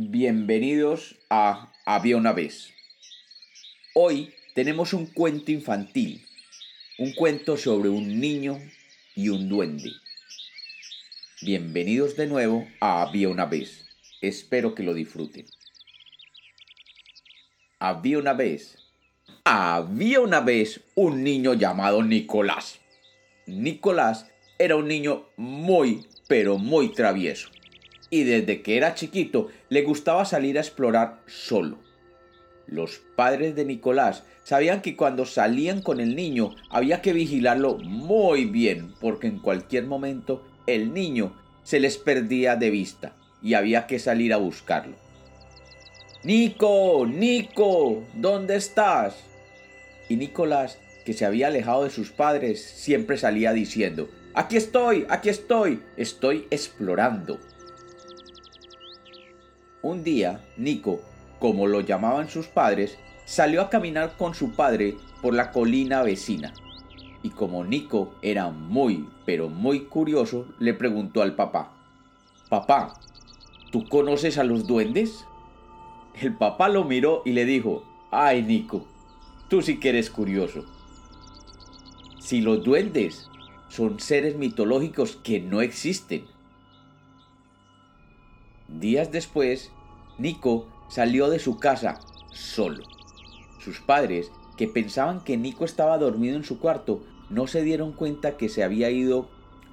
Bienvenidos a Había una vez. Hoy tenemos un cuento infantil, un cuento sobre un niño y un duende. Bienvenidos de nuevo a Había una vez. Espero que lo disfruten. Había una vez. Había una vez un niño llamado Nicolás. Nicolás era un niño muy, pero muy travieso. Y desde que era chiquito le gustaba salir a explorar solo. Los padres de Nicolás sabían que cuando salían con el niño había que vigilarlo muy bien porque en cualquier momento el niño se les perdía de vista y había que salir a buscarlo. Nico, Nico, ¿dónde estás? Y Nicolás, que se había alejado de sus padres, siempre salía diciendo, Aquí estoy, aquí estoy, estoy explorando. Un día, Nico, como lo llamaban sus padres, salió a caminar con su padre por la colina vecina. Y como Nico era muy, pero muy curioso, le preguntó al papá, Papá, ¿tú conoces a los duendes? El papá lo miró y le dijo, Ay, Nico, tú sí que eres curioso. Si los duendes son seres mitológicos que no existen. Días después, Nico salió de su casa solo. Sus padres, que pensaban que Nico estaba dormido en su cuarto, no se dieron cuenta que se había ido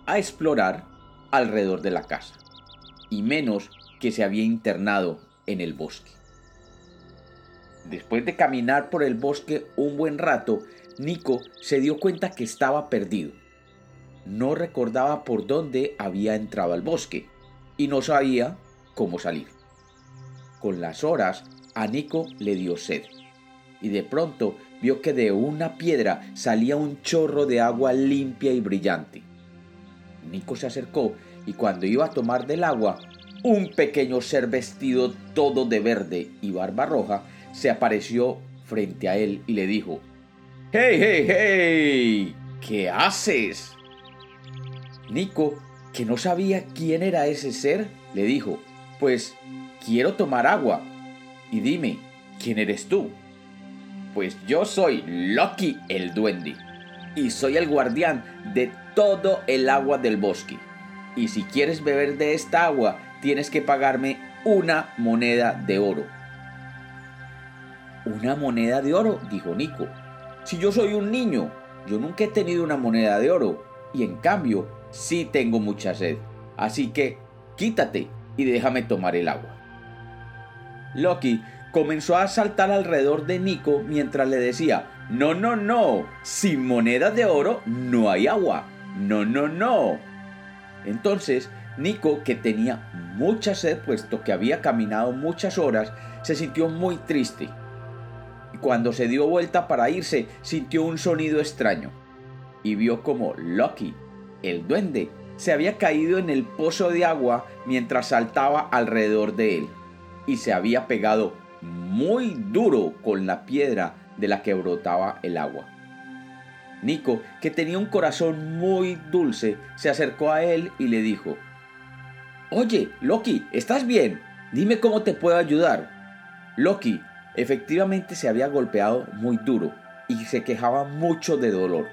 a explorar alrededor de la casa, y menos que se había internado en el bosque. Después de caminar por el bosque un buen rato, Nico se dio cuenta que estaba perdido no recordaba por dónde había entrado al bosque y no sabía cómo salir. Con las horas, a Nico le dio sed y de pronto vio que de una piedra salía un chorro de agua limpia y brillante. Nico se acercó y cuando iba a tomar del agua, un pequeño ser vestido todo de verde y barba roja se apareció frente a él y le dijo, ¡Hey, hey, hey! ¿Qué haces? Nico, que no sabía quién era ese ser, le dijo, Pues quiero tomar agua. Y dime, ¿quién eres tú? Pues yo soy Loki el duende, y soy el guardián de todo el agua del bosque. Y si quieres beber de esta agua, tienes que pagarme una moneda de oro. ¿Una moneda de oro? dijo Nico. Si yo soy un niño, yo nunca he tenido una moneda de oro, y en cambio sí tengo mucha sed, así que quítate y déjame tomar el agua. Loki comenzó a saltar alrededor de Nico mientras le decía, no, no, no, sin monedas de oro no hay agua, no, no, no. Entonces, Nico, que tenía mucha sed, puesto que había caminado muchas horas, se sintió muy triste. Y cuando se dio vuelta para irse, sintió un sonido extraño y vio como Loki el duende, se había caído en el pozo de agua mientras saltaba alrededor de él y se había pegado muy duro con la piedra de la que brotaba el agua. Nico, que tenía un corazón muy dulce, se acercó a él y le dijo, Oye, Loki, ¿estás bien? Dime cómo te puedo ayudar. Loki efectivamente se había golpeado muy duro y se quejaba mucho de dolor.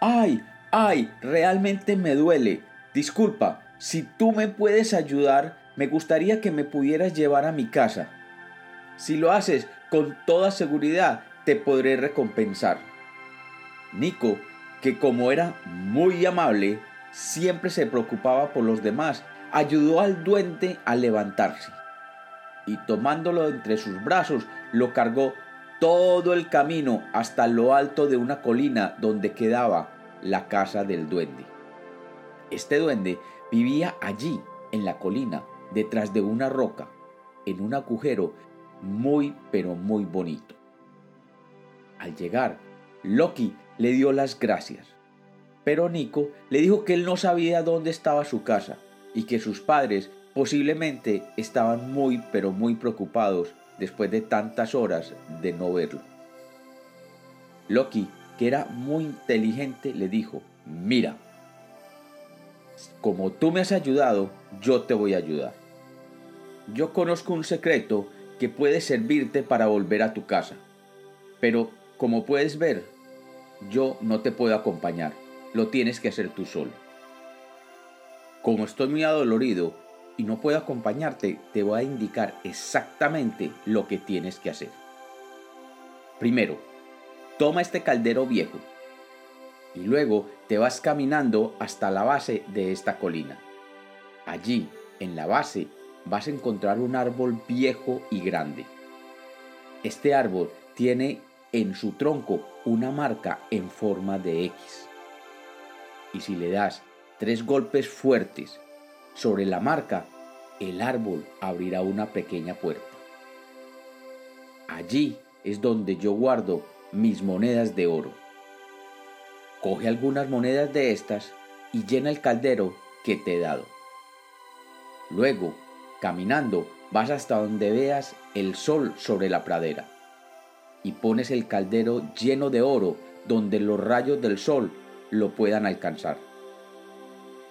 ¡Ay! Ay, realmente me duele. Disculpa, si tú me puedes ayudar, me gustaría que me pudieras llevar a mi casa. Si lo haces, con toda seguridad te podré recompensar. Nico, que como era muy amable, siempre se preocupaba por los demás, ayudó al duende a levantarse y tomándolo entre sus brazos lo cargó todo el camino hasta lo alto de una colina donde quedaba la casa del duende. Este duende vivía allí, en la colina, detrás de una roca, en un agujero muy pero muy bonito. Al llegar, Loki le dio las gracias, pero Nico le dijo que él no sabía dónde estaba su casa y que sus padres posiblemente estaban muy pero muy preocupados después de tantas horas de no verlo. Loki que era muy inteligente, le dijo, mira, como tú me has ayudado, yo te voy a ayudar. yo conozco un secreto que puede servirte para volver a tu casa. Pero, como puedes ver, yo no te puedo acompañar. Lo tienes que hacer tú solo. Como estoy muy adolorido y no puedo acompañarte, te voy a indicar exactamente lo que tienes que hacer. Primero, toma este caldero viejo y luego te vas caminando hasta la base de esta colina. Allí, en la base, vas a encontrar un árbol viejo y grande. Este árbol tiene en su tronco una marca en forma de X. Y si le das tres golpes fuertes sobre la marca, el árbol abrirá una pequeña puerta. Allí es donde yo guardo mis monedas de oro. Coge algunas monedas de estas y llena el caldero que te he dado. Luego, caminando, vas hasta donde veas el sol sobre la pradera y pones el caldero lleno de oro donde los rayos del sol lo puedan alcanzar.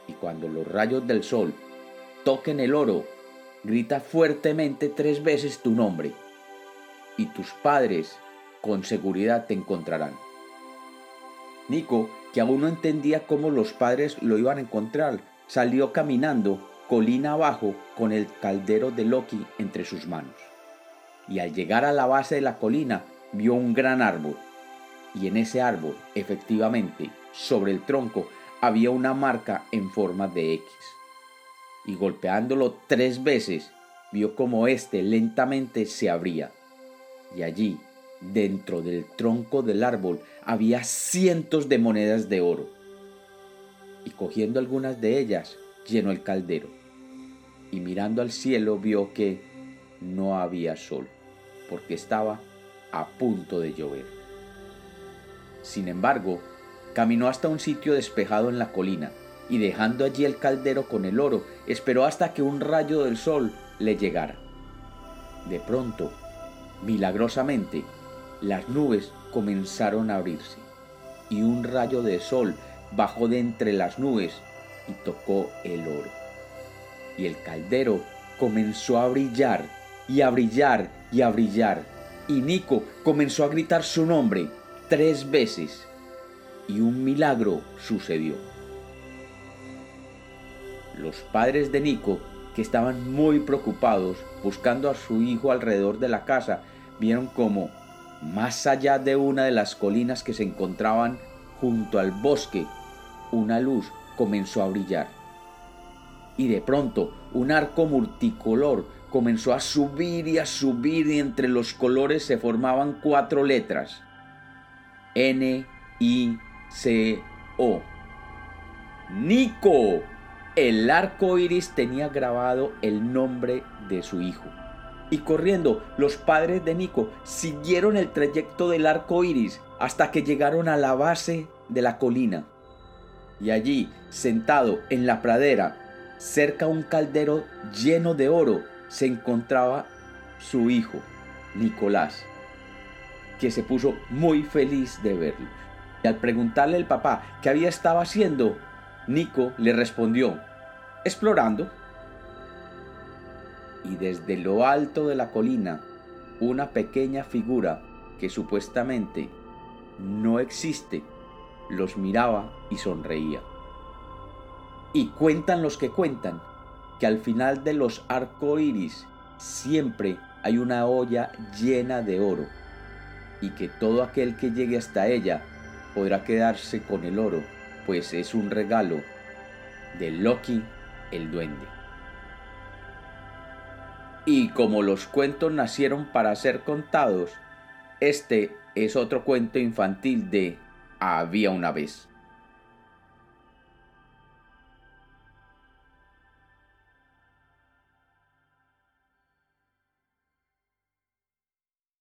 Y cuando los rayos del sol toquen el oro, grita fuertemente tres veces tu nombre y tus padres con seguridad te encontrarán. Nico, que aún no entendía cómo los padres lo iban a encontrar, salió caminando colina abajo con el caldero de Loki entre sus manos. Y al llegar a la base de la colina vio un gran árbol. Y en ese árbol, efectivamente, sobre el tronco, había una marca en forma de X. Y golpeándolo tres veces, vio como éste lentamente se abría y allí, dentro del tronco del árbol, había cientos de monedas de oro. Y cogiendo algunas de ellas, llenó el caldero. Y mirando al cielo vio que no había sol, porque estaba a punto de llover. Sin embargo, caminó hasta un sitio despejado en la colina, y dejando allí el caldero con el oro, esperó hasta que un rayo del sol le llegara. De pronto Milagrosamente, las nubes comenzaron a abrirse y un rayo de sol bajó de entre las nubes y tocó el oro. Y el caldero comenzó a brillar y a brillar y a brillar. Y Nico comenzó a gritar su nombre tres veces. Y un milagro sucedió. Los padres de Nico que estaban muy preocupados buscando a su hijo alrededor de la casa, vieron como, más allá de una de las colinas que se encontraban junto al bosque, una luz comenzó a brillar. Y de pronto un arco multicolor comenzó a subir y a subir y entre los colores se formaban cuatro letras. N, I, C, O. Nico. El arco iris tenía grabado el nombre de su hijo. Y corriendo, los padres de Nico siguieron el trayecto del arco iris hasta que llegaron a la base de la colina. Y allí, sentado en la pradera, cerca a un caldero lleno de oro, se encontraba su hijo, Nicolás, que se puso muy feliz de verlo. Y al preguntarle al papá qué había estado haciendo, Nico le respondió, explorando. Y desde lo alto de la colina, una pequeña figura que supuestamente no existe, los miraba y sonreía. Y cuentan los que cuentan que al final de los arcoíris siempre hay una olla llena de oro y que todo aquel que llegue hasta ella podrá quedarse con el oro, pues es un regalo de Loki el duende. Y como los cuentos nacieron para ser contados, este es otro cuento infantil de Había una vez.